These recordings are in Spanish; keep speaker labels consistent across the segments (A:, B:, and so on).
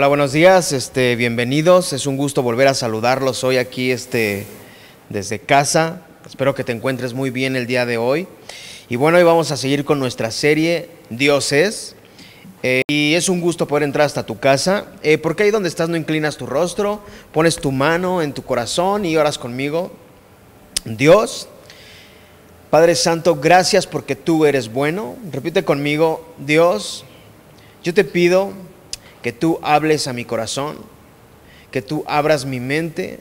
A: Hola, buenos días, este, bienvenidos. Es un gusto volver a saludarlos hoy aquí este, desde casa. Espero que te encuentres muy bien el día de hoy. Y bueno, hoy vamos a seguir con nuestra serie Dios es. Eh, y es un gusto poder entrar hasta tu casa, eh, porque ahí donde estás no inclinas tu rostro, pones tu mano en tu corazón y oras conmigo. Dios, Padre Santo, gracias porque tú eres bueno. Repite conmigo, Dios, yo te pido que tú hables a mi corazón, que tú abras mi mente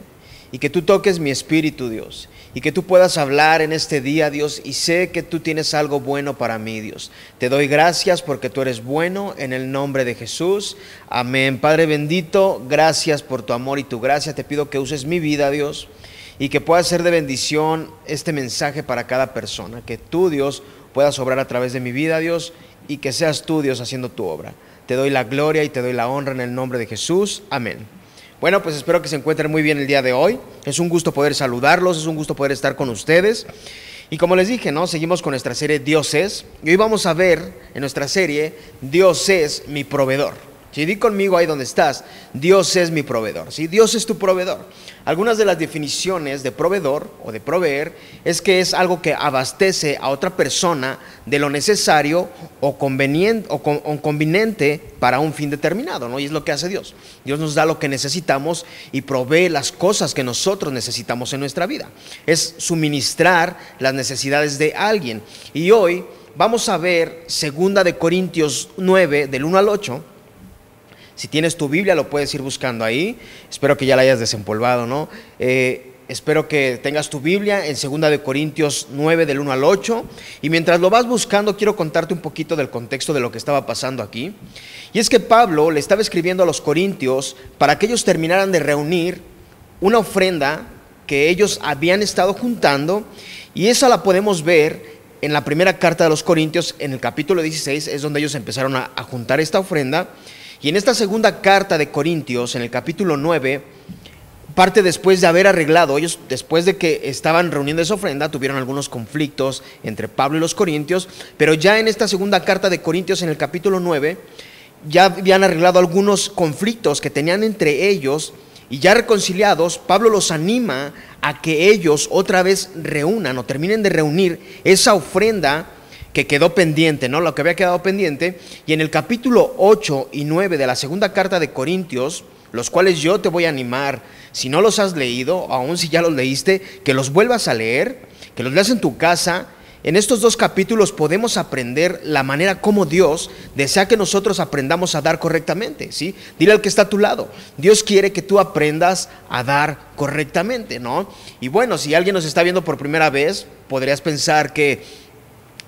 A: y que tú toques mi espíritu, Dios, y que tú puedas hablar en este día, Dios, y sé que tú tienes algo bueno para mí, Dios. Te doy gracias porque tú eres bueno en el nombre de Jesús. Amén. Padre bendito, gracias por tu amor y tu gracia. Te pido que uses mi vida, Dios, y que pueda ser de bendición este mensaje para cada persona. Que tú, Dios, puedas obrar a través de mi vida, Dios, y que seas tú, Dios, haciendo tu obra. Te doy la gloria y te doy la honra en el nombre de Jesús. Amén. Bueno, pues espero que se encuentren muy bien el día de hoy. Es un gusto poder saludarlos, es un gusto poder estar con ustedes. Y como les dije, ¿no? Seguimos con nuestra serie Dios es. Y hoy vamos a ver en nuestra serie Dios es mi proveedor. Si di conmigo ahí donde estás, Dios es mi proveedor. ¿sí? Dios es tu proveedor. Algunas de las definiciones de proveedor o de proveer es que es algo que abastece a otra persona de lo necesario o conveniente para un fin determinado, ¿no? Y es lo que hace Dios. Dios nos da lo que necesitamos y provee las cosas que nosotros necesitamos en nuestra vida. Es suministrar las necesidades de alguien. Y hoy vamos a ver segunda de Corintios 9 del 1 al 8 si tienes tu Biblia, lo puedes ir buscando ahí. Espero que ya la hayas desempolvado, ¿no? Eh, espero que tengas tu Biblia en 2 de Corintios 9 del 1 al 8. Y mientras lo vas buscando, quiero contarte un poquito del contexto de lo que estaba pasando aquí. Y es que Pablo le estaba escribiendo a los corintios para que ellos terminaran de reunir una ofrenda que ellos habían estado juntando. Y esa la podemos ver en la primera carta de los Corintios, en el capítulo 16, es donde ellos empezaron a, a juntar esta ofrenda. Y en esta segunda carta de Corintios, en el capítulo 9, parte después de haber arreglado, ellos después de que estaban reuniendo esa ofrenda, tuvieron algunos conflictos entre Pablo y los Corintios, pero ya en esta segunda carta de Corintios, en el capítulo 9, ya habían arreglado algunos conflictos que tenían entre ellos y ya reconciliados, Pablo los anima a que ellos otra vez reúnan o terminen de reunir esa ofrenda que quedó pendiente, ¿no? Lo que había quedado pendiente. Y en el capítulo 8 y 9 de la segunda carta de Corintios, los cuales yo te voy a animar, si no los has leído, aún si ya los leíste, que los vuelvas a leer, que los leas en tu casa. En estos dos capítulos podemos aprender la manera como Dios desea que nosotros aprendamos a dar correctamente, ¿sí? Dile al que está a tu lado, Dios quiere que tú aprendas a dar correctamente, ¿no? Y bueno, si alguien nos está viendo por primera vez, podrías pensar que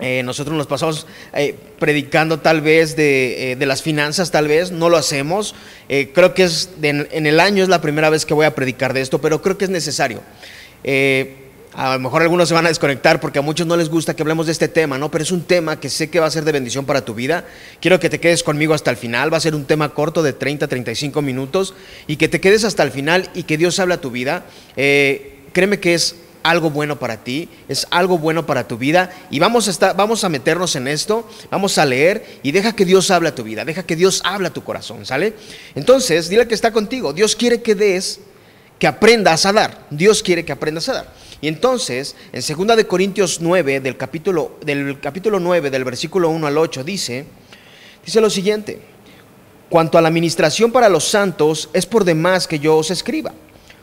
A: eh, nosotros nos pasamos eh, predicando tal vez de, eh, las finanzas, tal vez, no lo hacemos. creo que es en el año es la primera vez que voy a predicar de esto, pero creo que es necesario. a lo mejor algunos se van a desconectar porque a muchos no les gusta que hablemos de este tema, ¿no? Pero es un tema que sé que va a ser de bendición para tu vida. Quiero que te quedes conmigo hasta el final. Va a ser un tema corto de 30, 35 minutos y que te quedes hasta el final y que Dios hable a tu vida. créeme que es algo bueno para ti, es algo bueno para tu vida y vamos a, estar, vamos a meternos en esto, vamos a leer y deja que Dios hable a tu vida, deja que Dios hable a tu corazón, ¿sale? Entonces, dile que está contigo, Dios quiere que des, que aprendas a dar, Dios quiere que aprendas a dar. Y entonces, en 2 de Corintios 9 del capítulo del capítulo 9 del versículo 1 al 8 dice dice lo siguiente: Cuanto a la administración para los santos es por demás que yo os escriba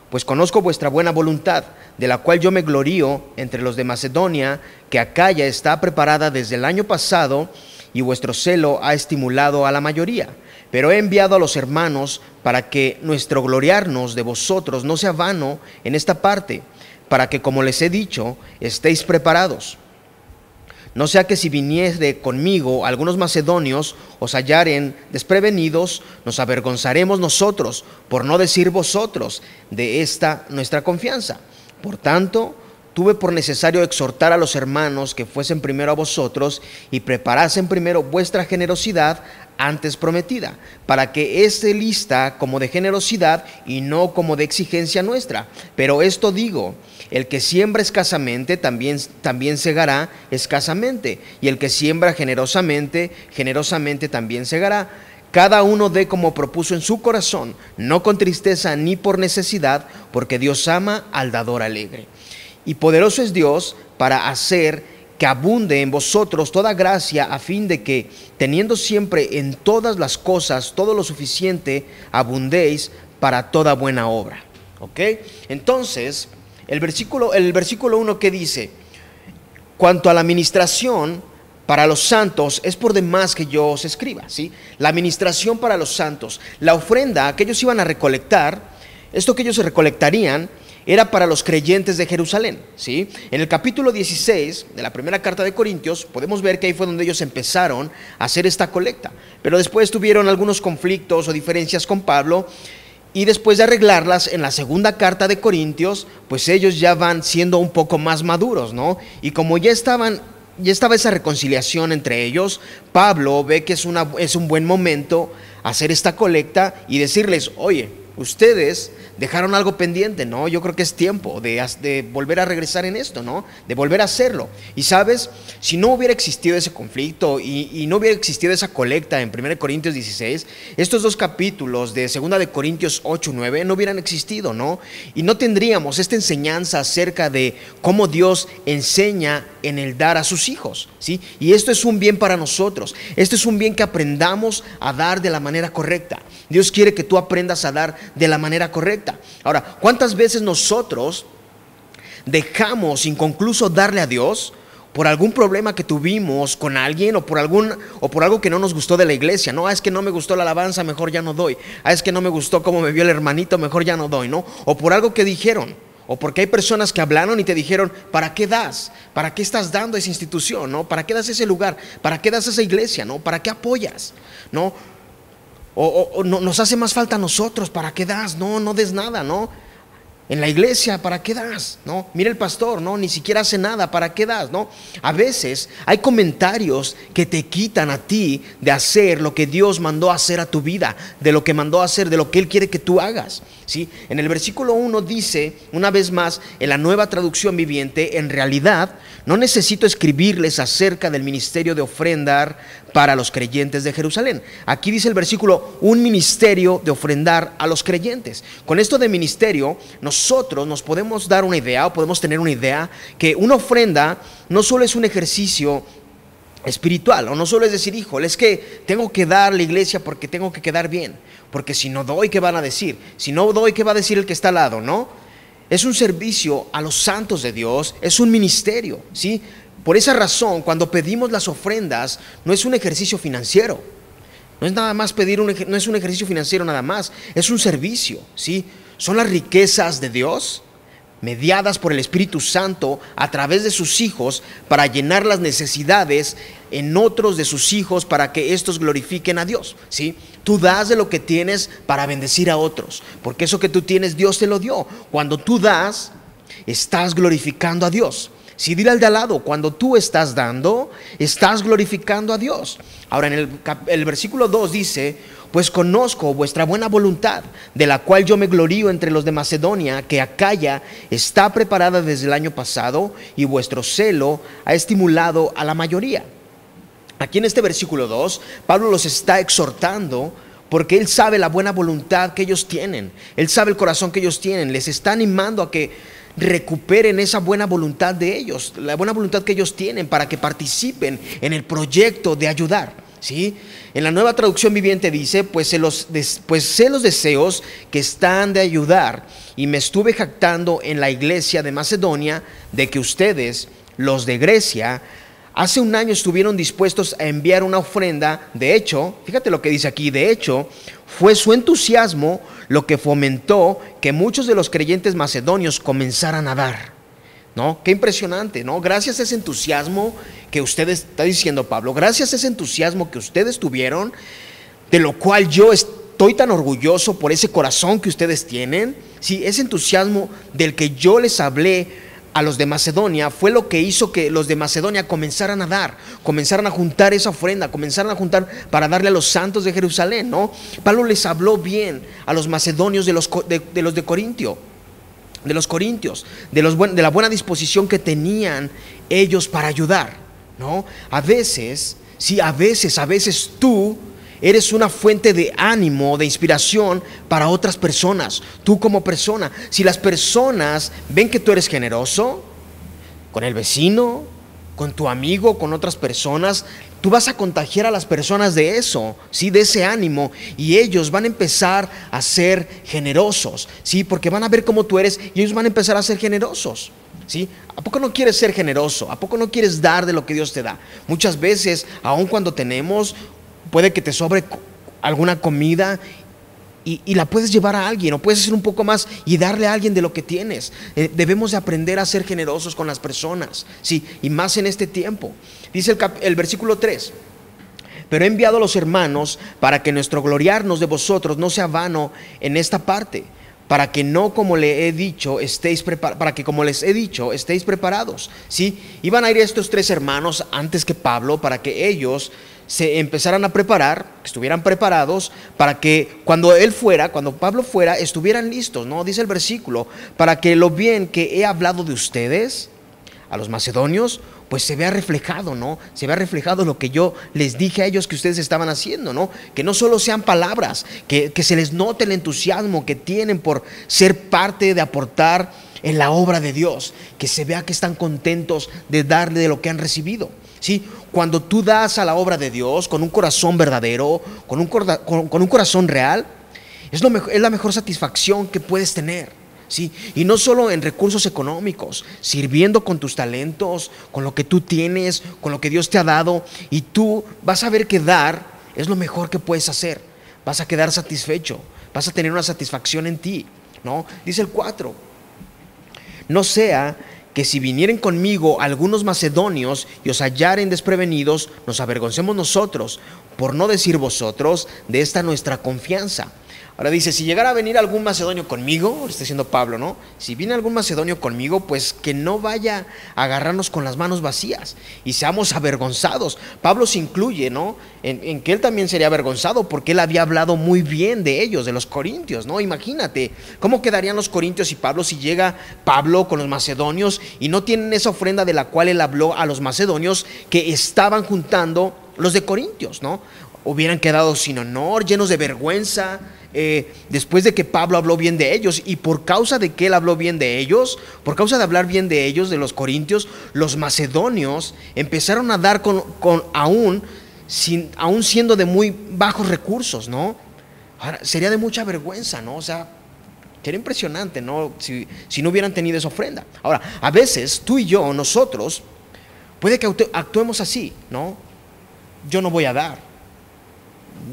A: pues conozco vuestra buena voluntad, de la cual yo me glorío entre los de Macedonia, que Acaya está preparada desde el año pasado, y vuestro celo ha estimulado a la mayoría. Pero he enviado a los hermanos para que nuestro gloriarnos de vosotros no sea vano en esta parte, para que, como les he dicho, estéis preparados no sea que si viniese conmigo algunos macedonios os hallaren desprevenidos, nos avergonzaremos nosotros, por no decir vosotros, de esta nuestra confianza. Por tanto, tuve por necesario exhortar a los hermanos que fuesen primero a vosotros y preparasen primero vuestra generosidad antes prometida, para que esté lista como de generosidad y no como de exigencia nuestra. Pero esto digo, el que siembra escasamente también, también segará escasamente, y el que siembra generosamente, generosamente también segará. Cada uno dé como propuso en su corazón, no con tristeza ni por necesidad, porque Dios ama al dador alegre. Y poderoso es Dios para hacer que abunde en vosotros toda gracia, a fin de que, teniendo siempre en todas las cosas todo lo suficiente, abundéis para toda buena obra. ¿Ok? Entonces, el versículo, el versículo 1 que dice, cuanto a la administración, para los santos es por demás que yo os escriba, ¿sí? La administración para los santos, la ofrenda que ellos iban a recolectar, esto que ellos se recolectarían era para los creyentes de Jerusalén, ¿sí? En el capítulo 16 de la primera carta de Corintios podemos ver que ahí fue donde ellos empezaron a hacer esta colecta, pero después tuvieron algunos conflictos o diferencias con Pablo y después de arreglarlas en la segunda carta de Corintios, pues ellos ya van siendo un poco más maduros, ¿no? Y como ya estaban ya estaba esa reconciliación entre ellos, Pablo ve que es, una, es un buen momento hacer esta colecta y decirles, oye, ustedes dejaron algo pendiente, ¿no? Yo creo que es tiempo de, volver a regresar en esto, ¿no? De volver a hacerlo. Y sabes, si no hubiera existido ese conflicto y, no hubiera existido esa colecta en 1 Corintios 16, estos dos capítulos de 2 de Corintios 8, 9 no hubieran existido, ¿no? Y no tendríamos esta enseñanza acerca de cómo Dios enseña en el dar a sus hijos, ¿sí? Y esto es un bien para nosotros. Esto es un bien que aprendamos a dar de la manera correcta. Dios quiere que tú aprendas a dar de la manera correcta. Ahora, ¿cuántas veces nosotros dejamos inconcluso darle a Dios por algún problema que tuvimos con alguien o por algún o por algo que no nos gustó de la iglesia, no, ah, es que no me gustó la alabanza, mejor ya no doy. Ah, es que no me gustó cómo me vio el hermanito, mejor ya no doy, ¿no? O por algo que dijeron, o porque hay personas que hablaron y te dijeron, ¿para qué das? ¿Para qué estás dando esa institución, no? ¿Para qué das ese lugar? ¿Para qué das esa iglesia, no? ¿Para qué apoyas? ¿No? O, nos hace más falta a nosotros, ¿para qué das? No, no des nada, ¿no? En la iglesia, ¿para qué das? ¿No? Mira el pastor, ¿no? Ni siquiera hace nada, ¿para qué das? ¿No? A veces hay comentarios que te quitan a ti de hacer lo que Dios mandó hacer a tu vida, de lo que mandó hacer, de lo que Él quiere que tú hagas. ¿sí? En el versículo 1 dice, una vez más, en la nueva traducción viviente, en realidad no necesito escribirles acerca del ministerio de ofrendar para los creyentes de Jerusalén. Aquí dice el versículo, un ministerio de ofrendar a los creyentes. Con esto de ministerio, nosotros nos podemos dar una idea o podemos tener una idea que una ofrenda no solo es un ejercicio espiritual, o no solo es decir, híjole, es que tengo que dar la iglesia porque tengo que quedar bien, porque si no doy, ¿qué van a decir? Si no doy, ¿qué va a decir el que está al lado? ¿No? Es un servicio a los santos de Dios, es un ministerio, ¿sí? Por esa razón, cuando pedimos las ofrendas, no es un ejercicio financiero. No es nada más pedir un no es un ejercicio financiero nada más, es un servicio, ¿sí? Son las riquezas de Dios mediadas por el Espíritu Santo a través de sus hijos para llenar las necesidades en otros de sus hijos para que estos glorifiquen a Dios, ¿sí? Tú das de lo que tienes para bendecir a otros, porque eso que tú tienes Dios te lo dio. Cuando tú das, estás glorificando a Dios. Si dile al de al lado, cuando tú estás dando, estás glorificando a Dios. Ahora en el, versículo 2 dice, pues conozco vuestra buena voluntad, de la cual yo me glorío entre los de Macedonia, que Acaya está preparada desde el año pasado y vuestro celo ha estimulado a la mayoría. Aquí en este versículo 2, Pablo los está exhortando porque él sabe la buena voluntad que ellos tienen, él sabe el corazón que ellos tienen, les está animando a que recuperen esa buena voluntad de ellos, la buena voluntad que ellos tienen para que participen en el proyecto de ayudar. ¿sí? En la nueva traducción viviente dice, pues sé, los, pues sé los deseos que están de ayudar y me estuve jactando en la iglesia de Macedonia de que ustedes, los de Grecia, hace un año estuvieron dispuestos a enviar una ofrenda. De hecho, fíjate lo que dice aquí, de hecho, fue su entusiasmo lo que fomentó que muchos de los creyentes macedonios comenzaran a dar. ¿No? Qué impresionante, ¿no? Gracias a ese entusiasmo que ustedes, está diciendo Pablo, gracias a ese entusiasmo que ustedes tuvieron, de lo cual yo estoy tan orgulloso por ese corazón que ustedes tienen, sí, ese entusiasmo del que yo les hablé a los de Macedonia fue lo que hizo que los de Macedonia comenzaran a dar, comenzaran a juntar esa ofrenda, comenzaran a juntar para darle a los santos de Jerusalén, ¿no? Pablo les habló bien a los macedonios de los de, los de Corintio, de los corintios, de, los de la buena disposición que tenían ellos para ayudar, ¿no? A veces, sí, a veces, a veces tú Eres una fuente de ánimo, de inspiración para otras personas, tú como persona. Si las personas ven que tú eres generoso con el vecino, con tu amigo, con otras personas, tú vas a contagiar a las personas de eso, ¿sí? De ese ánimo y ellos van a empezar a ser generosos, ¿sí? Porque van a ver cómo tú eres y ellos van a empezar a ser generosos. ¿Sí? ¿A poco no quieres ser generoso? ¿A poco no quieres dar de lo que Dios te da? Muchas veces, aun cuando tenemos, puede que te sobre alguna comida y, la puedes llevar a alguien o puedes hacer un poco más y darle a alguien de lo que tienes. Eh, debemos de aprender a ser generosos con las personas, sí, y más en este tiempo. Dice el, el versículo 3. Pero he enviado a los hermanos para que nuestro gloriarnos de vosotros no sea vano en esta parte, para que no como le he dicho estéis para que como les he dicho estéis preparados. Sí, iban a ir estos tres hermanos antes que Pablo para que ellos se empezaran a preparar, que estuvieran preparados para que cuando él fuera, cuando Pablo fuera, estuvieran listos, ¿no? Dice el versículo, para que lo bien que he hablado de ustedes a los macedonios, pues se vea reflejado, ¿no? Se vea reflejado lo que yo les dije a ellos que ustedes estaban haciendo, ¿no? Que no solo sean palabras, que, que se les note el entusiasmo que tienen por ser parte de aportar en la obra de Dios, que se vea que están contentos de darle de lo que han recibido. ¿Sí? Cuando tú das a la obra de Dios con un corazón verdadero, con un, corazón real, es, lo es la mejor satisfacción que puedes tener. ¿sí? Y no solo en recursos económicos, sirviendo con tus talentos, con lo que tú tienes, con lo que Dios te ha dado, y tú vas a ver que dar es lo mejor que puedes hacer. Vas a quedar satisfecho, vas a tener una satisfacción en ti. ¿no? Dice el 4. No sea que si vinieren conmigo algunos macedonios y os hallaren desprevenidos, nos avergoncemos nosotros, por no decir vosotros, de esta nuestra confianza. Ahora dice, si llegara a venir algún macedonio conmigo, está diciendo Pablo, ¿no? Si viene algún macedonio conmigo, pues que no vaya a agarrarnos con las manos vacías y seamos avergonzados. Pablo se incluye, ¿no? En, que él también sería avergonzado porque él había hablado muy bien de ellos, de los corintios, ¿no? Imagínate, ¿cómo quedarían los corintios y Pablo si llega Pablo con los macedonios y no tienen esa ofrenda de la cual él habló a los macedonios que estaban juntando los de corintios, ¿no? Hubieran quedado sin honor, llenos de vergüenza eh, después de que Pablo habló bien de ellos y por causa de que él habló bien de ellos, por causa de hablar bien de ellos, de los corintios, los macedonios empezaron a dar con, aún, sin, aún siendo de muy bajos recursos, ¿no? Ahora, sería de mucha vergüenza, ¿no? O sea, sería impresionante, ¿no? Si, si no hubieran tenido esa ofrenda. Ahora, a veces tú y yo, nosotros, puede que actuemos así, ¿no? Yo no voy a dar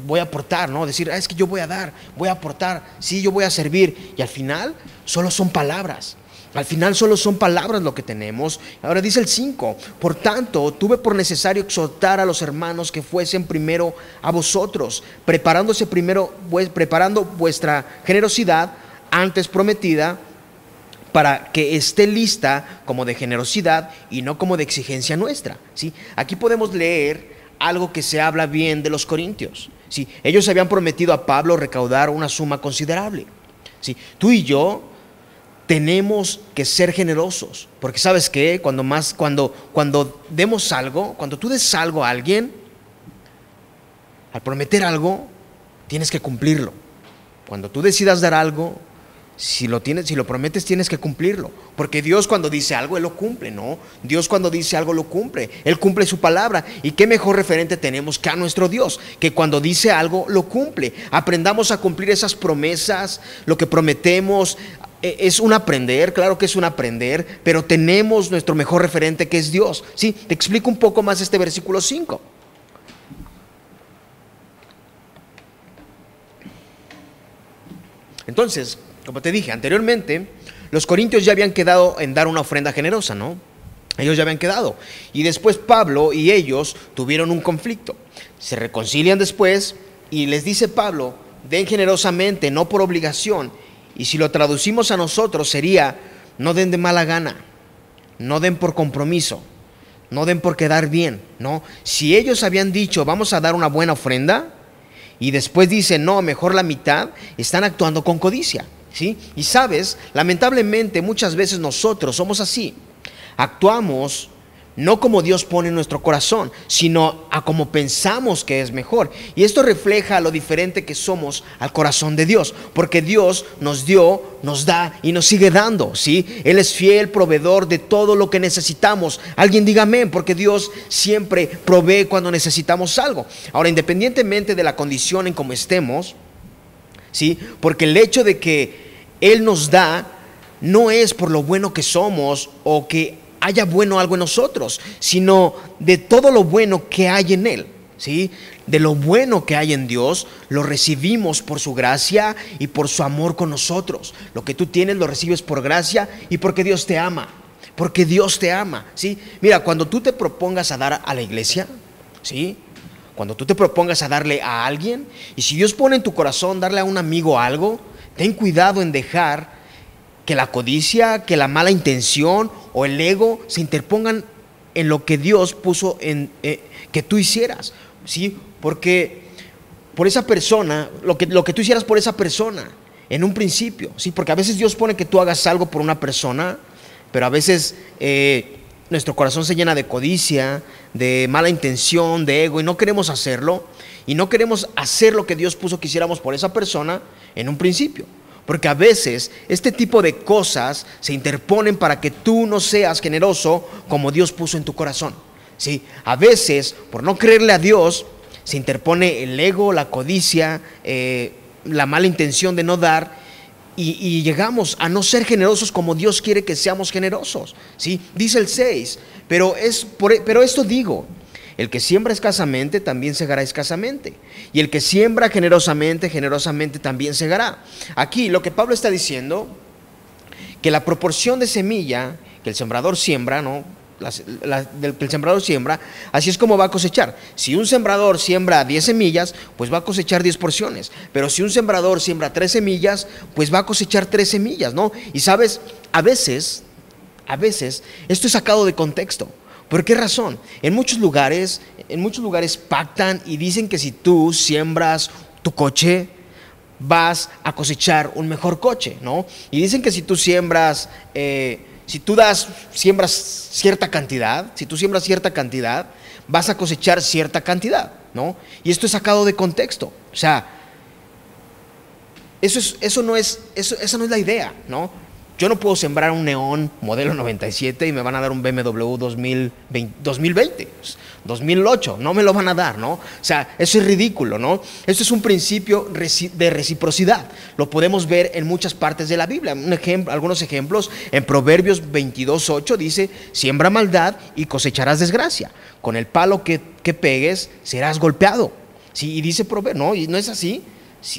A: voy a aportar, ¿no? Decir, ah, es que yo voy a dar, voy a aportar, sí, yo voy a servir. Y al final solo son palabras. Al final solo son palabras lo que tenemos. Ahora dice el 5, por tanto, tuve por necesario exhortar a los hermanos que fuesen primero a vosotros, preparándose primero, preparando vuestra generosidad antes prometida, para que esté lista como de generosidad y no como de exigencia nuestra. ¿sí? Aquí podemos leer algo que se habla bien de los corintios. ¿Sí? Ellos habían prometido a Pablo recaudar una suma considerable. ¿sí? Tú y yo tenemos que ser generosos, porque sabes que cuando más cuando cuando demos algo, cuando tú des algo a alguien, al prometer algo, tienes que cumplirlo. Cuando tú decidas dar algo, si lo tienes, si lo prometes, tienes que cumplirlo. Porque Dios cuando dice algo, Él lo cumple, ¿no? Dios cuando dice algo, lo cumple. Él cumple su palabra. ¿Y qué mejor referente tenemos que a nuestro Dios? Que cuando dice algo, lo cumple. Aprendamos a cumplir esas promesas, lo que prometemos. E, es un aprender, claro que es un aprender, pero tenemos nuestro mejor referente que es Dios. Sí, te explico un poco más este versículo 5. Entonces, como te dije anteriormente, los corintios ya habían quedado en dar una ofrenda generosa, ¿no? Ellos ya habían quedado. Y después Pablo y ellos tuvieron un conflicto. Se reconcilian después y les dice Pablo, den generosamente, no por obligación. Y si lo traducimos a nosotros sería, no den de mala gana, no den por compromiso, no den por quedar bien, ¿no? Si ellos habían dicho, vamos a dar una buena ofrenda, y después dicen, no, mejor la mitad, están actuando con codicia. Y sabes, lamentablemente muchas veces nosotros somos así. Actuamos no como Dios pone en nuestro corazón, sino a como pensamos que es mejor. Y esto refleja lo diferente que somos al corazón de Dios, porque Dios nos dio, nos da y nos sigue dando, ¿sí? Él es fiel proveedor de todo lo que necesitamos. Alguien diga amén, porque Dios siempre provee cuando necesitamos algo. Ahora, independientemente de la condición en como estemos, ¿sí? Porque el hecho de que Él nos da no es por lo bueno que somos o que haya bueno algo en nosotros, sino de todo lo bueno que hay en Él. ¿Sí? De lo bueno que hay en Dios, lo recibimos por su gracia y por su amor con nosotros. Lo que tú tienes lo recibes por gracia y porque Dios te ama. Porque Dios te ama, ¿sí? Mira, cuando tú te propongas a dar a la iglesia, ¿sí? Cuando tú te propongas a darle a alguien, y si Dios pone en tu corazón darle a un amigo algo, ten cuidado en dejar que la codicia, que la mala intención o el ego se interpongan en lo que Dios puso en eh, que tú hicieras, ¿sí? Porque por esa persona, lo que, lo que tú hicieras por esa persona, en un principio, ¿sí? Porque a veces Dios pone que tú hagas algo por una persona, pero a veces eh, nuestro corazón se llena de codicia, de mala intención, de ego, y no queremos hacerlo, y no queremos hacer lo que Dios puso que hiciéramos por esa persona en un principio. Porque a veces este tipo de cosas se interponen para que tú no seas generoso como Dios puso en tu corazón. ¿sí? A veces, por no creerle a Dios, se interpone el ego, la codicia, eh, la mala intención de no dar. Y, llegamos a no ser generosos como Dios quiere que seamos generosos. ¿sí? Dice el 6, pero, es pero esto digo, el que siembra escasamente también segará escasamente. Y el que siembra generosamente, generosamente también segará. Aquí lo que Pablo está diciendo, que la proporción de semilla que el sembrador siembra, ¿no? del que el sembrador siembra, así es como va a cosechar. Si un sembrador siembra 10 semillas, pues va a cosechar 10 porciones. Pero si un sembrador siembra 3 semillas, pues va a cosechar 3 semillas, ¿no? Y sabes, a veces, a veces, esto es sacado de contexto. ¿Por qué razón? En muchos lugares, en muchos lugares pactan y dicen que si tú siembras tu coche, vas a cosechar un mejor coche, ¿no? Y dicen que si tú siembras, eh, si tú das, siembras cierta cantidad, si tú siembras cierta cantidad, vas a cosechar cierta cantidad, ¿no? Y esto es sacado de contexto. O sea, eso, es, eso, no, es, eso, esa no es la idea, ¿no? Yo no puedo sembrar un neón modelo 97 y me van a dar un BMW 2020, 2020, 2008, no me lo van a dar, ¿no? O sea, eso es ridículo, ¿no? Esto es un principio de reciprocidad. Lo podemos ver en muchas partes de la Biblia. Un ejemplo, algunos ejemplos, en Proverbios 22.8 dice, siembra maldad y cosecharás desgracia. Con el palo que, que pegues serás golpeado. Sí, y dice Proverbios, no, y no es así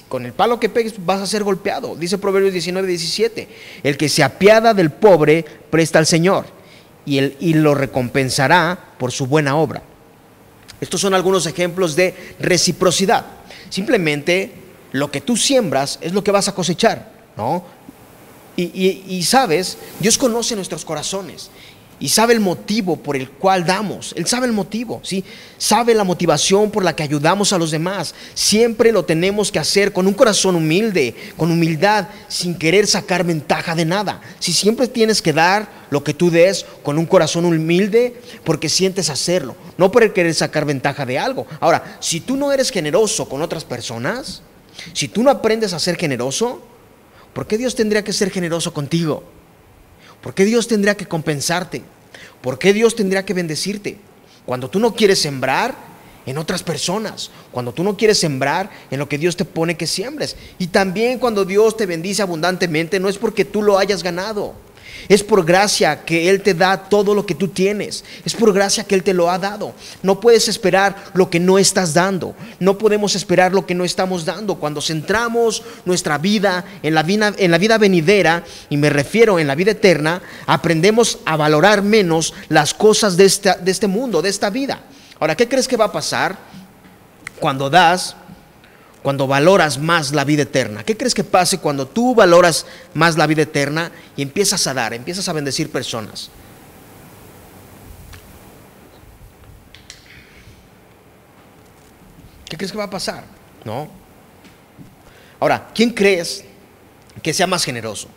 A: con el palo que pegues vas a ser golpeado. Dice Proverbios 19, 17. El que se apiada del pobre presta al Señor y, él, y lo recompensará por su buena obra. Estos son algunos ejemplos de reciprocidad. Simplemente lo que tú siembras es lo que vas a cosechar, ¿no? Y, y sabes, Dios conoce nuestros corazones y sabe el motivo por el cual damos. Él sabe el motivo, ¿sí? Sabe la motivación por la que ayudamos a los demás. Siempre lo tenemos que hacer con un corazón humilde, con humildad, sin querer sacar ventaja de nada. Si siempre tienes que dar lo que tú des con un corazón humilde porque sientes hacerlo, no por querer sacar ventaja de algo. Ahora, si tú no eres generoso con otras personas, si tú no aprendes a ser generoso, ¿por qué Dios tendría que ser generoso contigo? ¿Por qué Dios tendría que compensarte? ¿Por qué Dios tendría que bendecirte? Cuando tú no quieres sembrar en otras personas, cuando tú no quieres sembrar en lo que Dios te pone que siembres. Y también cuando Dios te bendice abundantemente, no es porque tú lo hayas ganado. Es por gracia que Él te da todo lo que tú tienes. Es por gracia que Él te lo ha dado. No puedes esperar lo que no estás dando. No podemos esperar lo que no estamos dando. Cuando centramos nuestra vida en la vida, en la vida venidera, y me refiero en la vida eterna, aprendemos a valorar menos las cosas de, de este mundo, de esta vida. Ahora, ¿qué crees que va a pasar cuando das cuando valoras más la vida eterna? ¿Qué crees que pase cuando tú valoras más la vida eterna y empiezas a dar, empiezas a bendecir personas? ¿Qué crees que va a pasar? ¿No? Ahora, ¿quién crees que sea más generoso?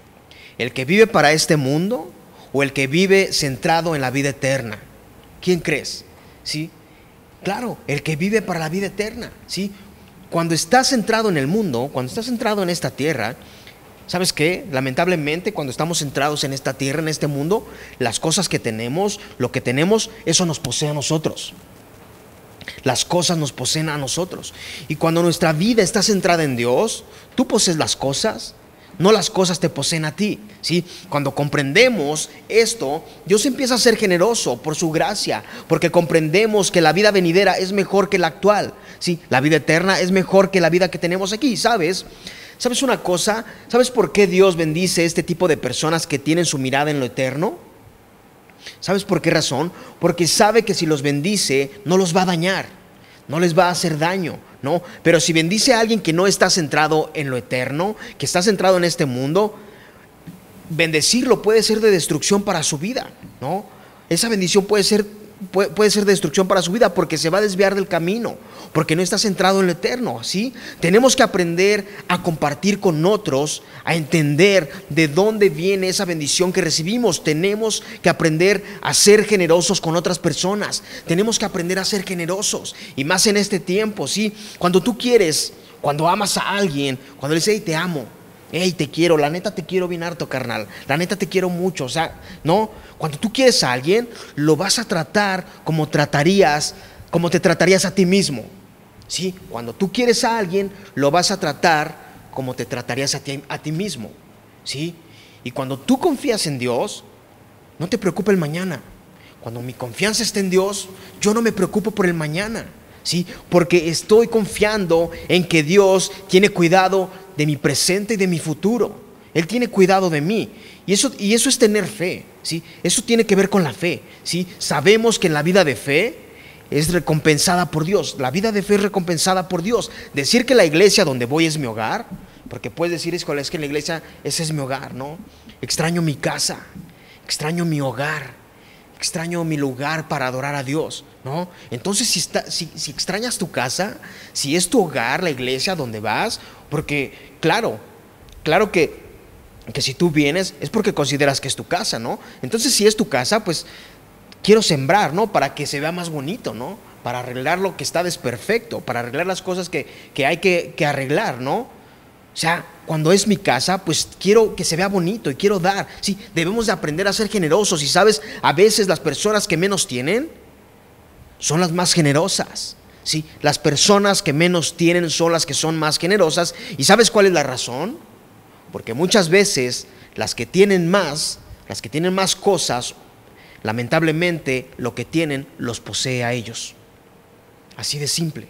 A: ¿El que vive para este mundo o el que vive centrado en la vida eterna? ¿Quién crees? ¿Sí? Claro, el que vive para la vida eterna, ¿sí? Cuando estás centrado en el mundo, cuando estás centrado en esta tierra, ¿sabes qué? Lamentablemente, cuando estamos centrados en esta tierra, en este mundo, las cosas que tenemos, lo que tenemos, eso nos posee a nosotros. Las cosas nos poseen a nosotros. Y cuando nuestra vida está centrada en Dios, tú posees las cosas, no las cosas te poseen a ti. ¿sí? Cuando comprendemos esto, Dios empieza a ser generoso por su gracia, porque comprendemos que la vida venidera es mejor que la actual. ¿sí? La vida eterna es mejor que la vida que tenemos aquí, ¿sabes? ¿Sabes una cosa? ¿Sabes por qué Dios bendice este tipo de personas que tienen su mirada en lo eterno? ¿Sabes por qué razón? Porque sabe que si los bendice, no los va a dañar, no les va a hacer daño. ¿no? Pero si bendice a alguien que no está centrado en lo eterno, que está centrado en este mundo, bendecirlo puede ser de destrucción para su vida, ¿no? Esa bendición puede ser puede, ser destrucción para su vida porque se va a desviar del camino, porque no está centrado en lo eterno, ¿sí? Tenemos que aprender a compartir con otros, a entender de dónde viene esa bendición que recibimos. Tenemos que aprender a ser generosos con otras personas. Tenemos que aprender a ser generosos y más en este tiempo, ¿sí? Cuando tú quieres, cuando amas a alguien, cuando le dices, hey, te amo, hey, te quiero, la neta te quiero bien harto, carnal, la neta te quiero mucho, o sea, ¿no? Cuando tú quieres a alguien, lo vas a tratar como tratarías, como te tratarías a ti mismo, ¿sí? Cuando tú quieres a alguien, lo vas a tratar como te tratarías a ti, a ti mismo, ¿sí? Y cuando tú confías en Dios, no te preocupa el mañana. Cuando mi confianza está en Dios, yo no me preocupo por el mañana. ¿Sí? Porque estoy confiando en que Dios tiene cuidado de mi presente y de mi futuro. Él tiene cuidado de mí. Y eso, y eso es tener fe. ¿sí? Eso tiene que ver con la fe. ¿sí? Sabemos que en la vida de fe es recompensada por Dios. La vida de fe es recompensada por Dios. Decir que la iglesia donde voy es mi hogar, porque puedes decir es que la iglesia ese es mi hogar, ¿no? Extraño mi casa, extraño mi hogar, extraño mi lugar para adorar a Dios, ¿no? Entonces si, extrañas tu casa, si es tu hogar, la iglesia donde vas, porque, claro, claro que, que si tú vienes es porque consideras que es tu casa, ¿no? Entonces, si es tu casa, pues quiero sembrar, ¿no? Para que se vea más bonito, ¿no? Para arreglar lo que está desperfecto, para arreglar las cosas que, hay que, que arreglar, ¿no? O sea, cuando es mi casa, pues quiero que se vea bonito y quiero dar. Sí, debemos de aprender a ser generosos. Y sabes, a veces las personas que menos tienen son las más generosas. ¿sí? Las personas que menos tienen son las que son más generosas. ¿Y sabes cuál es la razón? Porque muchas veces las que tienen más, las que tienen más cosas, lamentablemente lo que tienen los posee a ellos. Así de simple.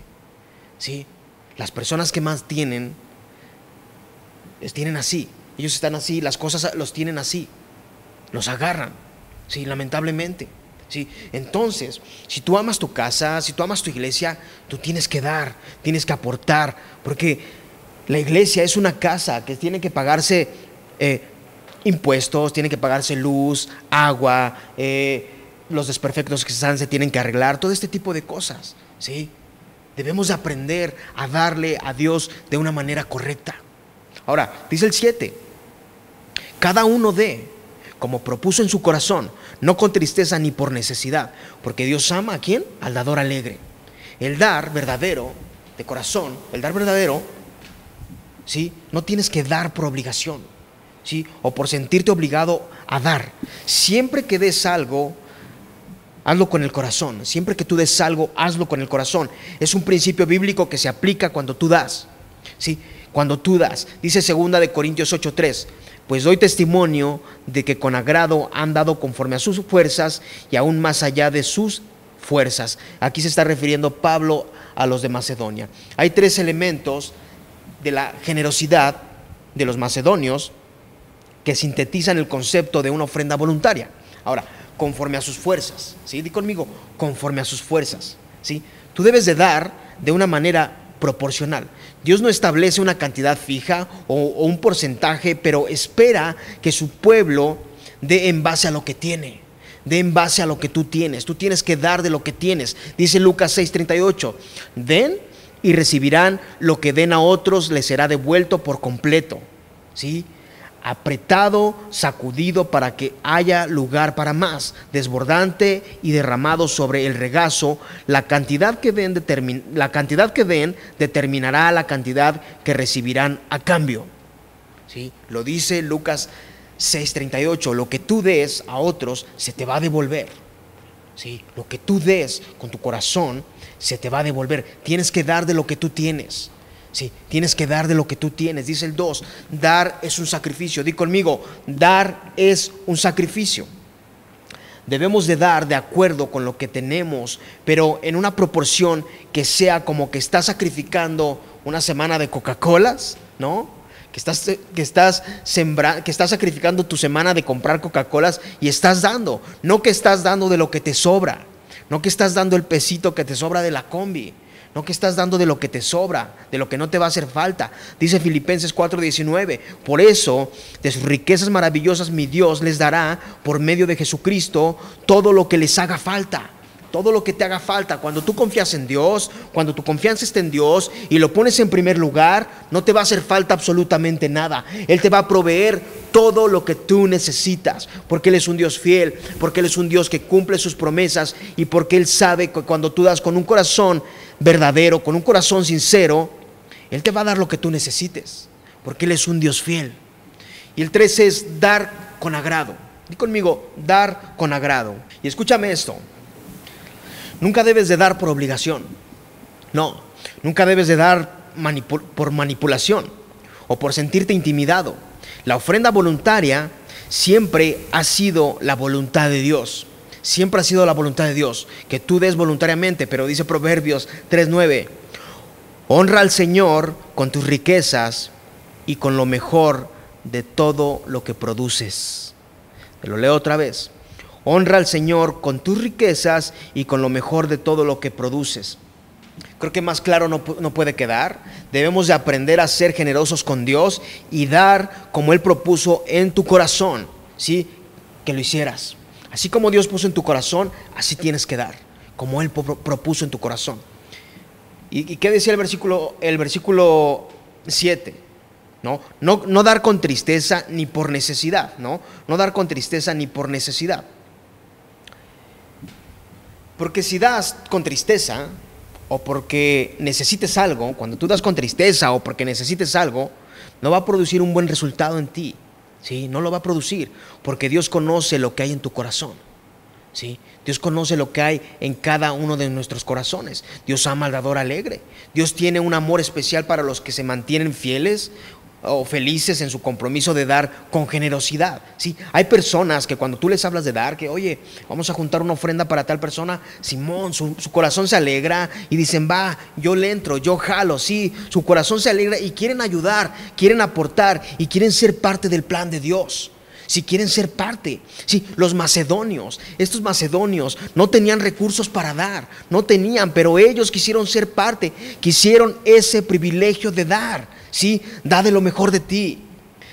A: ¿sí? Las personas que más tienen, les tienen así. Ellos están así, las cosas los tienen así. Los agarran. Sí, lamentablemente. Entonces, si tú amas tu casa, si tú amas tu iglesia, tú tienes que dar, tienes que aportar, porque la iglesia es una casa que tiene que pagarse eh, impuestos, tiene que pagarse luz, agua, eh, los desperfectos que se se tienen que arreglar, todo este tipo de cosas, ¿sí? Debemos aprender a darle a Dios de una manera correcta. Ahora, dice el 7, cada uno de como propuso en su corazón, no con tristeza ni por necesidad, porque Dios ama a quién? Al dador alegre. El dar verdadero, de corazón, el dar verdadero, ¿sí? No tienes que dar por obligación, ¿sí? O por sentirte obligado a dar. Siempre que des algo, hazlo con el corazón. Siempre que tú des algo, hazlo con el corazón. Es un principio bíblico que se aplica cuando tú das, ¿sí? Cuando tú das. Dice segunda de Corintios 8:3 pues doy testimonio de que con agrado han dado conforme a sus fuerzas y aún más allá de sus fuerzas. Aquí se está refiriendo Pablo a los de Macedonia. Hay tres elementos de la generosidad de los macedonios que sintetizan el concepto de una ofrenda voluntaria. Ahora, conforme a sus fuerzas, ¿sí? Di conmigo, conforme a sus fuerzas, ¿sí? Tú debes de dar de una manera proporcional. Dios no establece una cantidad fija o, un porcentaje, pero espera que su pueblo dé en base a lo que tiene, dé en base a lo que tú tienes. Tú tienes que dar de lo que tienes. Dice Lucas 6:38, den y recibirán lo que den a otros, les será devuelto por completo. ¿Sí? Apretado, sacudido para que haya lugar para más, desbordante y derramado sobre el regazo, la cantidad que den, la cantidad que den determinará la cantidad que recibirán a cambio. ¿Sí? Lo dice Lucas 6:38, lo que tú des a otros se te va a devolver. ¿Sí? Lo que tú des con tu corazón se te va a devolver. Tienes que dar de lo que tú tienes. Sí, tienes que dar de lo que tú tienes. Dice el 2, dar es un sacrificio. Di conmigo, dar es un sacrificio. Debemos de dar de acuerdo con lo que tenemos, pero en una proporción que sea como que estás sacrificando una semana de Coca-Colas, ¿no? Que estás, que, estás que estás sacrificando tu semana de comprar Coca-Colas y estás dando, no que estás dando de lo que te sobra, no que estás dando el pesito que te sobra de la combi no que estás dando de lo que te sobra, de lo que no te va a hacer falta. Dice Filipenses 4:19, por eso de sus riquezas maravillosas mi Dios les dará por medio de Jesucristo todo lo que les haga falta todo lo que te haga falta. Cuando tú confías en Dios, cuando tu confianza está en Dios y lo pones en primer lugar, no te va a hacer falta absolutamente nada. Él te va a proveer todo lo que tú necesitas, porque Él es un Dios fiel, porque Él es un Dios que cumple sus promesas y porque Él sabe que cuando tú das con un corazón verdadero, con un corazón sincero, Él te va a dar lo que tú necesites, porque Él es un Dios fiel. Y el 13 es dar con agrado. Di conmigo, dar con agrado. Y escúchame esto. Nunca debes de dar por obligación. No, nunca debes de dar por manipulación o por sentirte intimidado. La ofrenda voluntaria siempre ha sido la voluntad de Dios. Siempre ha sido la voluntad de Dios que tú des voluntariamente, pero dice Proverbios 3:9, honra al Señor con tus riquezas y con lo mejor de todo lo que produces. Te lo leo otra vez. Honra al Señor con tus riquezas y con lo mejor de todo lo que produces. Creo que más claro no, puede quedar. Debemos de aprender a ser generosos con Dios y dar como Él propuso en tu corazón. ¿Sí? Que lo hicieras. Así como Dios puso en tu corazón, así tienes que dar. Como Él propuso en tu corazón. ¿Y, qué decía el versículo, el versículo 7? ¿No? No, no dar con tristeza ni por necesidad, ¿no? No dar con tristeza ni por necesidad. Porque si das con tristeza o porque necesites algo, cuando tú das con tristeza o porque necesites algo, no va a producir un buen resultado en ti. ¿sí? No lo va a producir porque Dios conoce lo que hay en tu corazón. ¿sí? Dios conoce lo que hay en cada uno de nuestros corazones. Dios ama al dador alegre. Dios tiene un amor especial para los que se mantienen fieles o felices en su compromiso de dar con generosidad. Sí, hay personas que cuando tú les hablas de dar, que oye, vamos a juntar una ofrenda para tal persona, Simón, su, corazón se alegra y dicen, va, yo le entro, yo jalo, sí, su corazón se alegra y quieren ayudar, quieren aportar y quieren ser parte del plan de Dios. Si quieren ser parte, sí, los macedonios, estos macedonios no tenían recursos para dar, no tenían, pero ellos quisieron ser parte, quisieron ese privilegio de dar. Sí, da de lo mejor de ti.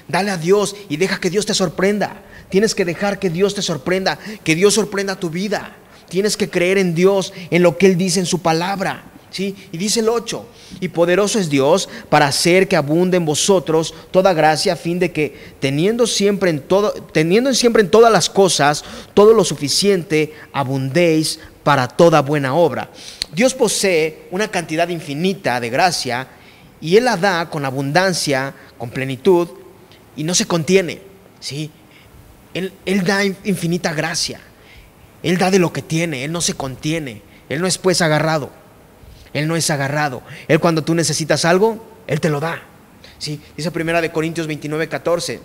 A: Dale a Dios y deja que Dios te sorprenda. Tienes que dejar que Dios te sorprenda, que Dios sorprenda tu vida. Tienes que creer en Dios, en lo que Él dice en su palabra. ¿Sí? Y dice el 8, y poderoso es Dios para hacer que abunde en vosotros toda gracia a fin de que teniendo siempre en todo, teniendo siempre en todas las cosas todo lo suficiente, abundéis para toda buena obra. Dios posee una cantidad infinita de gracia y Él la da con abundancia, con plenitud, y no se contiene. ¿sí? Él, él da infinita gracia. Él da de lo que tiene, Él no se contiene. Él no es pues agarrado. Él no es agarrado. Él cuando tú necesitas algo, Él te lo da. ¿sí? Dice Primera de Corintios 29, 14.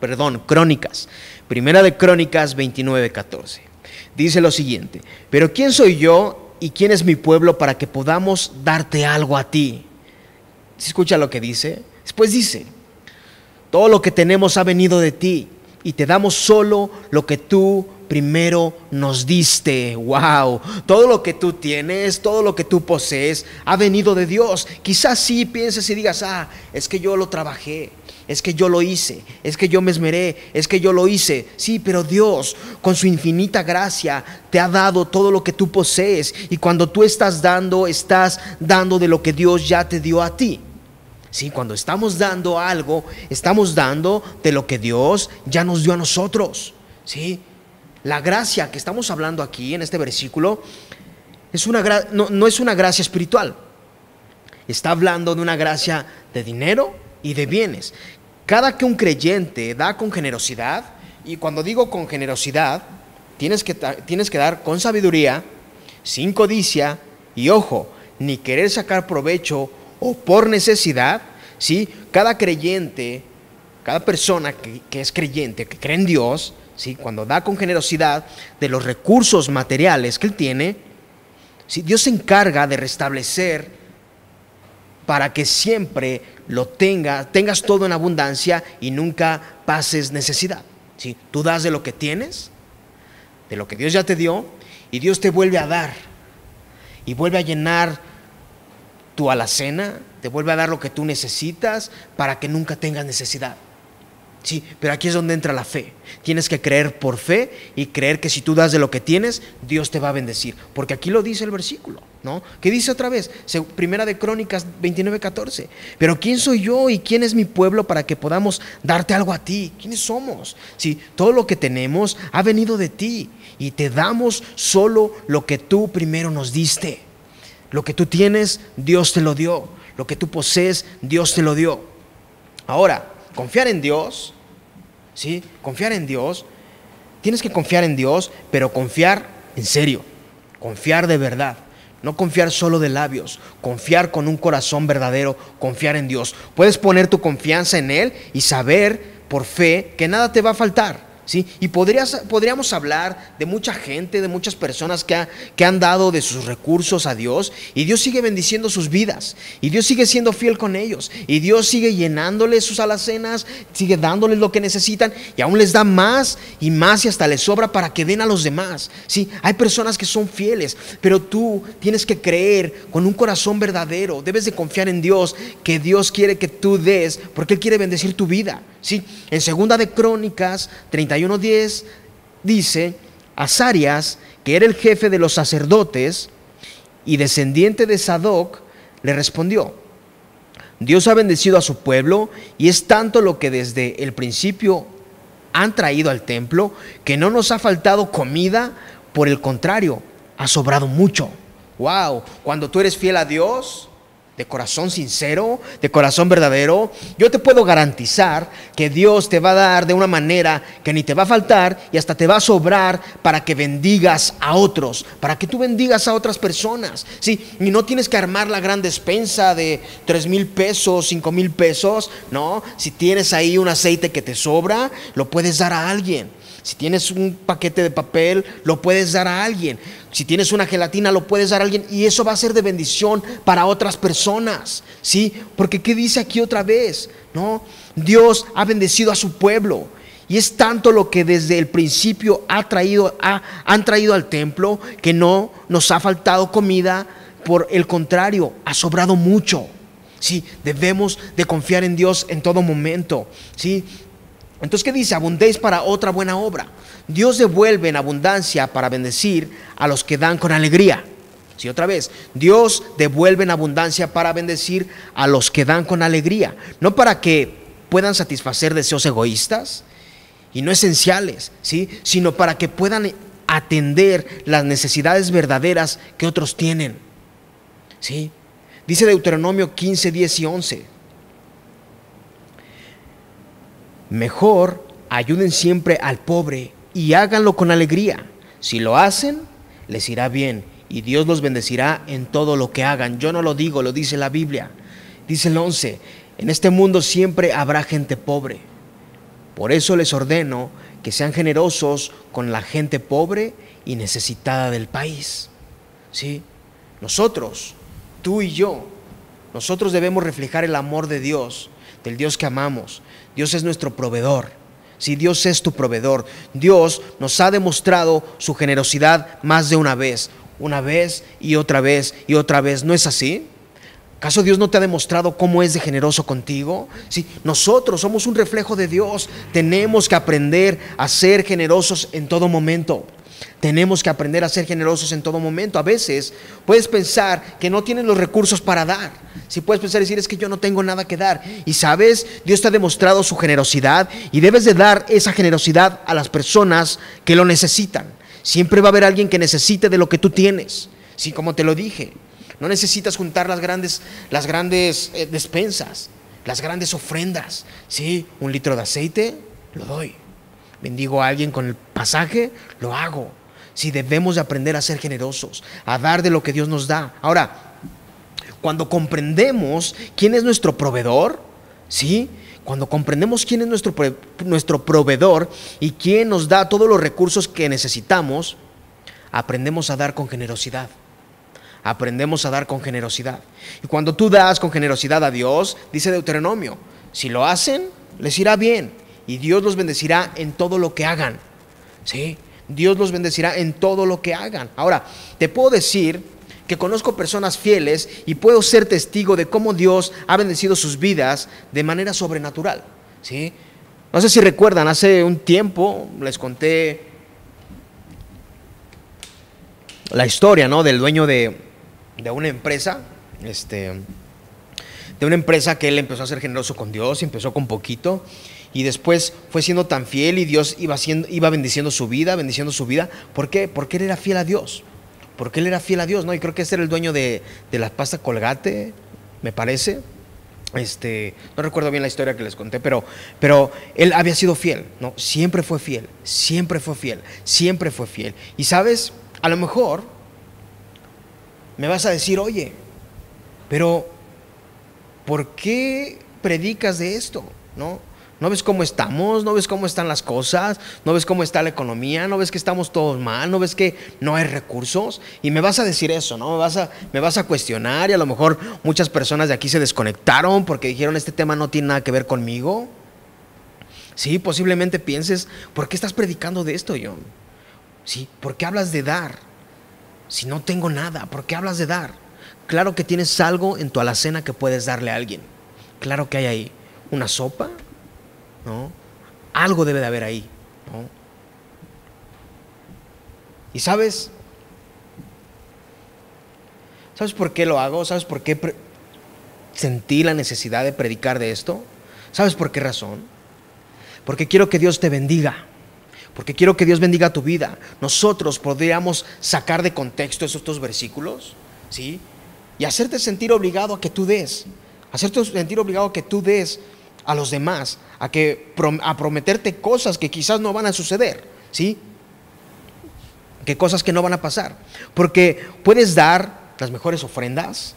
A: Perdón, Crónicas. Primera de Crónicas 29, 14. Dice lo siguiente. Pero ¿quién soy yo y quién es mi pueblo para que podamos darte algo a ti? ¿Se escucha lo que dice? Después dice, todo lo que tenemos ha venido de ti y te damos solo lo que tú primero nos diste. Wow, todo lo que tú tienes, todo lo que tú posees ha venido de Dios. Quizás sí pienses y digas, ah, es que yo lo trabajé, es que yo lo hice, es que yo me esmeré, es que yo lo hice. Sí, pero Dios, con su infinita gracia, te ha dado todo lo que tú posees. Y cuando tú estás dando, estás dando de lo que Dios ya te dio a ti. Sí, cuando estamos dando algo, estamos dando de lo que Dios ya nos dio a nosotros. ¿sí? La gracia que estamos hablando aquí en este versículo es una no, no es una gracia espiritual. Está hablando de una gracia de dinero y de bienes. Cada que un creyente da con generosidad, y cuando digo con generosidad, tienes que, tienes que dar con sabiduría, sin codicia y ojo, ni querer sacar provecho o por necesidad, ¿sí? Cada creyente, cada persona que, es creyente, que cree en Dios, ¿sí? Cuando da con generosidad de los recursos materiales que él tiene, ¿sí? Dios se encarga de restablecer para que siempre lo tenga, tengas todo en abundancia y nunca pases necesidad. ¿sí? Tú das de lo que tienes, de lo que Dios ya te dio, y Dios te vuelve a dar y vuelve a llenar tu alacena, te vuelve a dar lo que tú necesitas para que nunca tengas necesidad. Sí, pero aquí es donde entra la fe. Tienes que creer por fe y creer que si tú das de lo que tienes, Dios te va a bendecir. Porque aquí lo dice el versículo, ¿no? Que dice otra vez, primera de Crónicas 29, 14. Pero ¿quién soy yo y quién es mi pueblo para que podamos darte algo a ti? ¿Quiénes somos? Si todo lo que tenemos ha venido de ti y te damos solo lo que tú primero nos diste. Lo que tú tienes, Dios te lo dio. Lo que tú posees, Dios te lo dio. Ahora, confiar en Dios, ¿sí? Confiar en Dios. Tienes que confiar en Dios, pero confiar en serio, confiar de verdad. No confiar solo de labios, confiar con un corazón verdadero, confiar en Dios. Puedes poner tu confianza en Él y saber por fe que nada te va a faltar. Y podrías, podríamos hablar de mucha gente, de muchas personas que, que han dado de sus recursos a Dios y Dios sigue bendiciendo sus vidas y Dios sigue siendo fiel con ellos y Dios sigue llenándoles sus alacenas, sigue dándoles lo que necesitan y aún les da más y más y hasta les sobra para que den a los demás. ¿sí? Hay personas que son fieles, pero tú tienes que creer con un corazón verdadero, debes de confiar en Dios, que Dios quiere que tú des porque Él quiere bendecir tu vida. ¿sí? En segunda de Crónicas 31 31.10 dice, Azarias, que era el jefe de los sacerdotes y descendiente de Sadoc, le respondió, Dios ha bendecido a su pueblo y es tanto lo que desde el principio han traído al templo que no nos ha faltado comida, por el contrario, ha sobrado mucho. Wow, cuando tú eres fiel a Dios, de corazón sincero, de corazón verdadero, yo te puedo garantizar que Dios te va a dar de una manera que ni te va a faltar y hasta te va a sobrar para que bendigas a otros, para que tú bendigas a otras personas. Sí, y no tienes que armar la gran despensa de tres mil pesos, cinco mil pesos, no. Si tienes ahí un aceite que te sobra, lo puedes dar a alguien. Si tienes un paquete de papel, lo puedes dar a alguien. Si tienes una gelatina, lo puedes dar a alguien. Y eso va a ser de bendición para otras personas. ¿Sí? Porque ¿qué dice aquí otra vez? ¿No? Dios ha bendecido a su pueblo. Y es tanto lo que desde el principio ha traído, han traído al templo que no nos ha faltado comida. Por el contrario, ha sobrado mucho. Sí, debemos de confiar en Dios en todo momento. Sí, entonces, ¿qué dice? Abundéis para otra buena obra. Dios devuelve en abundancia para bendecir a los que dan con alegría. Sí, otra vez, Dios devuelve en abundancia para bendecir a los que dan con alegría. No para que puedan satisfacer deseos egoístas y no esenciales, ¿sí? sino para que puedan atender las necesidades verdaderas que otros tienen. ¿sí? Dice Deuteronomio 15, 10 y 11. Mejor ayuden siempre al pobre y háganlo con alegría. Si lo hacen, les irá bien y Dios los bendecirá en todo lo que hagan. Yo no lo digo, lo dice la Biblia. Dice el 11, en este mundo siempre habrá gente pobre. Por eso les ordeno que sean generosos con la gente pobre y necesitada del país. ¿Sí? Nosotros, tú y yo, nosotros debemos reflejar el amor de Dios, del Dios que amamos, Dios es nuestro proveedor. Si Dios es tu proveedor, Dios nos ha demostrado su generosidad más de una vez, una vez y otra vez y otra vez. ¿No es así? ¿Acaso Dios no te ha demostrado cómo es de generoso contigo? Sí, nosotros somos un reflejo de Dios. Tenemos que aprender a ser generosos en todo momento. Tenemos que aprender a ser generosos en todo momento. A veces puedes pensar que no tienes los recursos para dar. Si puedes pensar y decir es que yo no tengo nada que dar. Y sabes, Dios te ha demostrado su generosidad y debes de dar esa generosidad a las personas que lo necesitan. Siempre va a haber alguien que necesite de lo que tú tienes. Sí, como te lo dije. No necesitas juntar las grandes, las grandes eh, despensas, las grandes ofrendas. Sí, un litro de aceite, lo doy. Bendigo a alguien con el pasaje, lo hago. Si debemos de aprender a ser generosos, a dar de lo que Dios nos da. Ahora, cuando comprendemos quién es nuestro proveedor, ¿sí? Cuando comprendemos quién es nuestro, nuestro proveedor y quién nos da todos los recursos que necesitamos, aprendemos a dar con generosidad aprendemos a dar con generosidad. Y cuando tú das con generosidad a Dios, dice Deuteronomio, si lo hacen, les irá bien y Dios los bendecirá en todo lo que hagan. ¿Sí? Dios los bendecirá en todo lo que hagan. Ahora, te puedo decir que conozco personas fieles y puedo ser testigo de cómo Dios ha bendecido sus vidas de manera sobrenatural. ¿Sí? No sé si recuerdan, hace un tiempo les conté la historia, ¿no? Del dueño de, de una empresa, este, de una empresa que él empezó a ser generoso con Dios, empezó con poquito y después fue siendo tan fiel y Dios iba, siendo, iba bendiciendo su vida, bendiciendo su vida. ¿Por qué? Porque él era fiel a Dios. Porque él era fiel a Dios, ¿no? Y creo que ese era el dueño de, de la pasta colgate, me parece. Este, no recuerdo bien la historia que les conté, pero, pero él había sido fiel, ¿no? Siempre fue fiel, siempre fue fiel, siempre fue fiel. Y sabes, a lo mejor me vas a decir, oye, pero ¿por qué predicas de esto? ¿No? ¿No ves cómo estamos? ¿No ves cómo están las cosas? ¿No ves cómo está la economía? ¿No ves que estamos todos mal? ¿No ves que no hay recursos? Y me vas a decir eso, ¿no? Me vas a, me vas a cuestionar y a lo mejor muchas personas de aquí se desconectaron porque dijeron este tema no tiene nada que ver conmigo. Sí, posiblemente pienses, ¿por qué estás predicando de esto, John? Sí, ¿por qué hablas de dar? Si no tengo nada, ¿por qué hablas de dar? Claro que tienes algo en tu alacena que puedes darle a alguien. Claro que hay ahí. Una sopa, ¿no? Algo debe de haber ahí, ¿no? Y sabes, ¿sabes por qué lo hago? ¿Sabes por qué sentí la necesidad de predicar de esto? ¿Sabes por qué razón? Porque quiero que Dios te bendiga porque quiero que Dios bendiga tu vida. Nosotros podríamos sacar de contexto esos dos versículos, ¿sí? Y hacerte sentir obligado a que tú des, hacerte sentir obligado a que tú des a los demás, a que a prometerte cosas que quizás no van a suceder, ¿sí? Que cosas que no van a pasar, porque puedes dar las mejores ofrendas,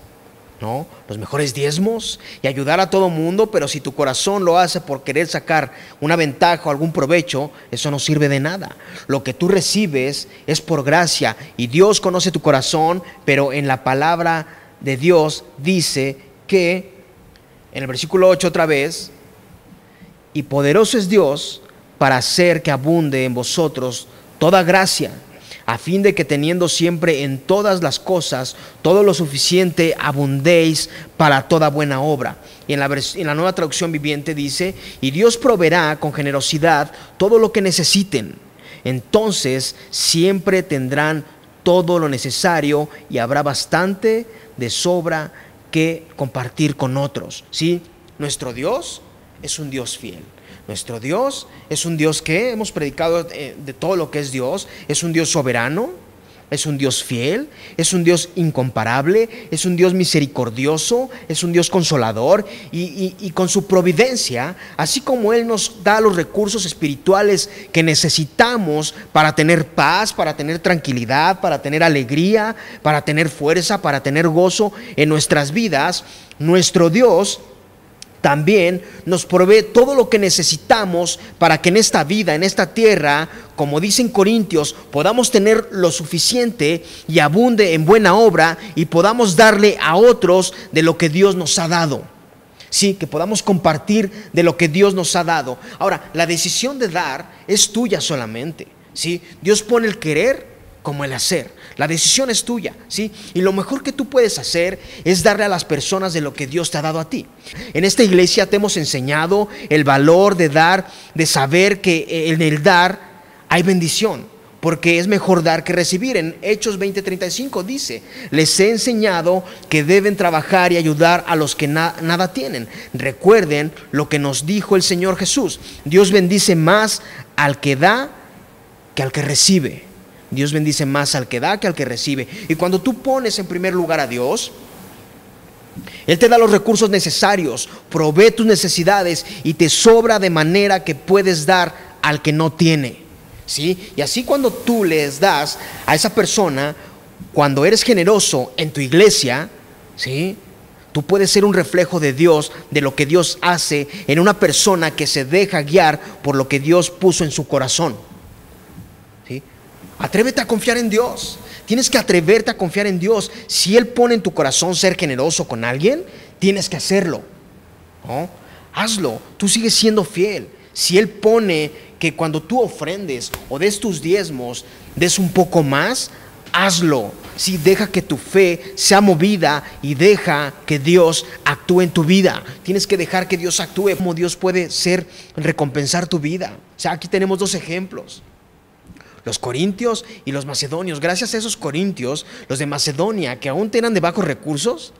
A: ¿no? Los mejores diezmos y ayudar a todo mundo, pero si tu corazón lo hace por querer sacar una ventaja o algún provecho, eso no sirve de nada. Lo que tú recibes es por gracia y Dios conoce tu corazón, pero en la palabra de Dios dice que, en el versículo 8 otra vez, y poderoso es Dios para hacer que abunde en vosotros toda gracia a fin de que teniendo siempre en todas las cosas todo lo suficiente, abundéis para toda buena obra. Y en la, en la nueva traducción viviente dice, y Dios proveerá con generosidad todo lo que necesiten. Entonces siempre tendrán todo lo necesario y habrá bastante de sobra que compartir con otros. ¿Sí? Nuestro Dios es un Dios fiel. Nuestro Dios es un Dios que hemos predicado eh, de todo lo que es Dios, es un Dios soberano, es un Dios fiel, es un Dios incomparable, es un Dios misericordioso, es un Dios consolador y, y, con su providencia, así como Él nos da los recursos espirituales que necesitamos para tener paz, para tener tranquilidad, para tener alegría, para tener fuerza, para tener gozo en nuestras vidas, nuestro Dios también nos provee todo lo que necesitamos para que en esta vida, en esta tierra, como dicen Corintios, podamos tener lo suficiente y abunde en buena obra y podamos darle a otros de lo que Dios nos ha dado. Sí, que podamos compartir de lo que Dios nos ha dado. Ahora, la decisión de dar es tuya solamente. ¿sí? Dios pone el querer como el hacer. La decisión es tuya, ¿sí? Y lo mejor que tú puedes hacer es darle a las personas de lo que Dios te ha dado a ti. En esta iglesia te hemos enseñado el valor de dar, de saber que en el dar hay bendición, porque es mejor dar que recibir. En Hechos 20:35 dice, les he enseñado que deben trabajar y ayudar a los que nada tienen. Recuerden lo que nos dijo el Señor Jesús. Dios bendice más al que da que al que recibe. Dios bendice más al que da que al que recibe. Y cuando tú pones en primer lugar a Dios, Él te da los recursos necesarios, provee tus necesidades y te sobra de manera que puedes dar al que no tiene. ¿Sí? Y así cuando tú les das a esa persona, cuando eres generoso en tu iglesia, ¿sí? Tú puedes ser un reflejo de Dios, de lo que Dios hace en una persona que se deja guiar por lo que Dios puso en su corazón. Atrévete a confiar en Dios. Tienes que atreverte a confiar en Dios. Si Él pone en tu corazón ser generoso con alguien, tienes que hacerlo. Hazlo. Tú sigues siendo fiel. Si Él pone que cuando tú ofrendes o des tus diezmos, des un poco más, hazlo. Si deja que tu fe sea movida y deja que Dios actúe en tu vida. Tienes que dejar que Dios actúe como Dios puede ser recompensar tu vida. O sea, aquí tenemos dos ejemplos los corintios y los macedonios. Gracias a esos corintios, los de Macedonia, que aún tenían de bajos recursos,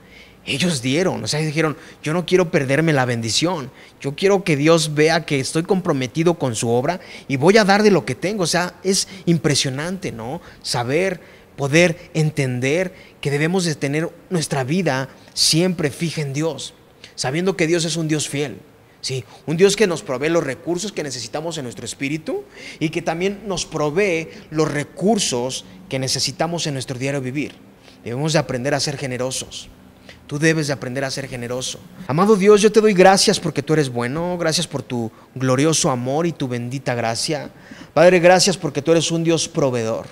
A: ellos dieron, o sea, dijeron, yo no quiero perderme la bendición, yo quiero que Dios vea que estoy comprometido con su obra y voy a dar de lo que tengo. O sea, es impresionante, ¿no? Saber, poder entender que debemos de tener nuestra vida siempre fija en Dios, sabiendo que Dios es un Dios fiel. Sí, un Dios que nos provee los recursos que necesitamos en nuestro espíritu y que también nos provee los recursos que necesitamos en nuestro diario vivir. Debemos de aprender a ser generosos. Tú debes de aprender a ser generoso. Amado Dios, yo te doy gracias porque tú eres bueno, gracias por tu glorioso amor y tu bendita gracia. Padre, gracias porque tú eres un Dios proveedor.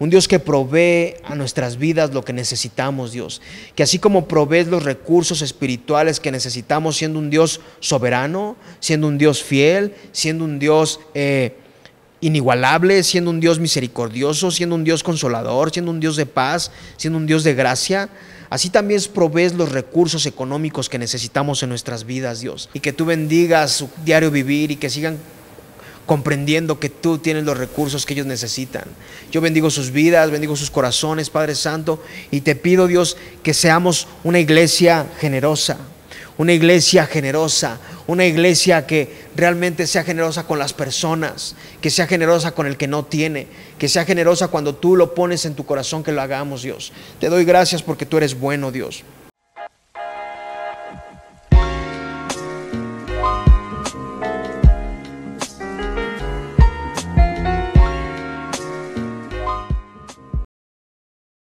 A: Un Dios que provee a nuestras vidas lo que necesitamos, Dios. Que así como provees los recursos espirituales que necesitamos, siendo un Dios soberano, siendo un Dios fiel, siendo un Dios eh, inigualable, siendo un Dios misericordioso, siendo un Dios consolador, siendo un Dios de paz, siendo un Dios de gracia. Así también provees los recursos económicos que necesitamos en nuestras vidas, Dios. Y que tú bendigas su diario vivir y que sigan comprendiendo que tú tienes los recursos que ellos necesitan. Yo bendigo sus vidas, bendigo sus corazones, Padre Santo, y te pido, Dios, que seamos una iglesia generosa, una iglesia generosa, una iglesia que realmente sea generosa con las personas, que sea generosa con el que no tiene, que sea generosa cuando tú lo pones en tu corazón que lo hagamos, Dios. Te doy gracias porque tú eres bueno, Dios.